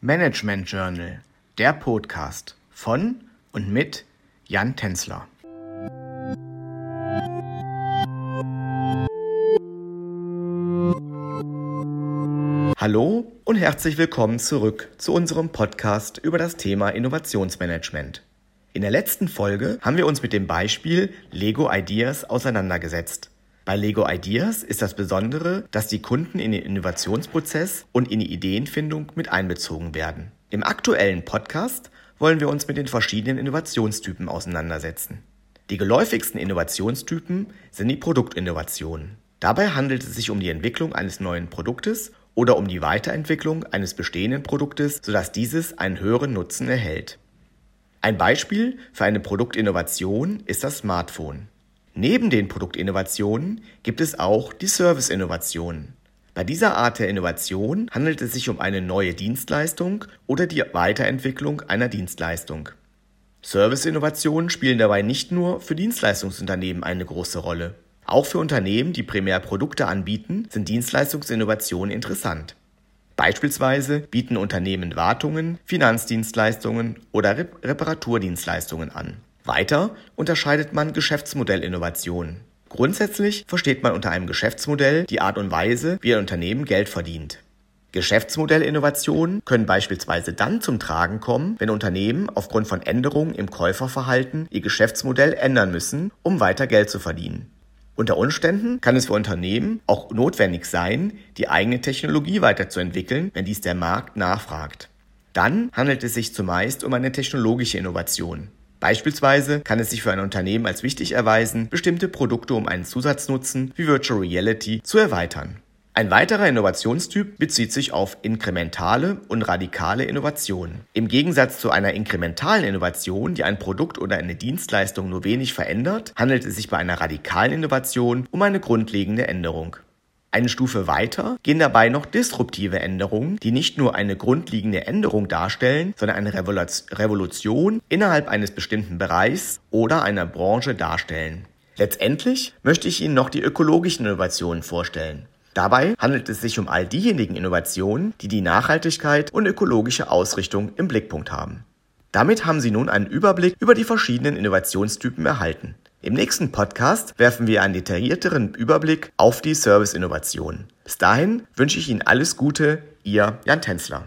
Management Journal, der Podcast von und mit Jan Tänzler. Hallo und herzlich willkommen zurück zu unserem Podcast über das Thema Innovationsmanagement. In der letzten Folge haben wir uns mit dem Beispiel Lego Ideas auseinandergesetzt. Bei Lego Ideas ist das Besondere, dass die Kunden in den Innovationsprozess und in die Ideenfindung mit einbezogen werden. Im aktuellen Podcast wollen wir uns mit den verschiedenen Innovationstypen auseinandersetzen. Die geläufigsten Innovationstypen sind die Produktinnovationen. Dabei handelt es sich um die Entwicklung eines neuen Produktes oder um die Weiterentwicklung eines bestehenden Produktes, sodass dieses einen höheren Nutzen erhält. Ein Beispiel für eine Produktinnovation ist das Smartphone. Neben den Produktinnovationen gibt es auch die Serviceinnovationen. Bei dieser Art der Innovation handelt es sich um eine neue Dienstleistung oder die Weiterentwicklung einer Dienstleistung. Serviceinnovationen spielen dabei nicht nur für Dienstleistungsunternehmen eine große Rolle. Auch für Unternehmen, die primär Produkte anbieten, sind Dienstleistungsinnovationen interessant. Beispielsweise bieten Unternehmen Wartungen, Finanzdienstleistungen oder Reparaturdienstleistungen an. Weiter unterscheidet man Geschäftsmodellinnovationen. Grundsätzlich versteht man unter einem Geschäftsmodell die Art und Weise, wie ein Unternehmen Geld verdient. Geschäftsmodellinnovationen können beispielsweise dann zum Tragen kommen, wenn Unternehmen aufgrund von Änderungen im Käuferverhalten ihr Geschäftsmodell ändern müssen, um weiter Geld zu verdienen. Unter Umständen kann es für Unternehmen auch notwendig sein, die eigene Technologie weiterzuentwickeln, wenn dies der Markt nachfragt. Dann handelt es sich zumeist um eine technologische Innovation. Beispielsweise kann es sich für ein Unternehmen als wichtig erweisen, bestimmte Produkte um einen Zusatznutzen wie Virtual Reality zu erweitern. Ein weiterer Innovationstyp bezieht sich auf inkrementale und radikale Innovationen. Im Gegensatz zu einer inkrementalen Innovation, die ein Produkt oder eine Dienstleistung nur wenig verändert, handelt es sich bei einer radikalen Innovation um eine grundlegende Änderung. Eine Stufe weiter gehen dabei noch disruptive Änderungen, die nicht nur eine grundlegende Änderung darstellen, sondern eine Revolution innerhalb eines bestimmten Bereichs oder einer Branche darstellen. Letztendlich möchte ich Ihnen noch die ökologischen Innovationen vorstellen. Dabei handelt es sich um all diejenigen Innovationen, die die Nachhaltigkeit und ökologische Ausrichtung im Blickpunkt haben. Damit haben Sie nun einen Überblick über die verschiedenen Innovationstypen erhalten. Im nächsten Podcast werfen wir einen detaillierteren Überblick auf die Service-Innovation. Bis dahin wünsche ich Ihnen alles Gute, Ihr Jan Tänzler.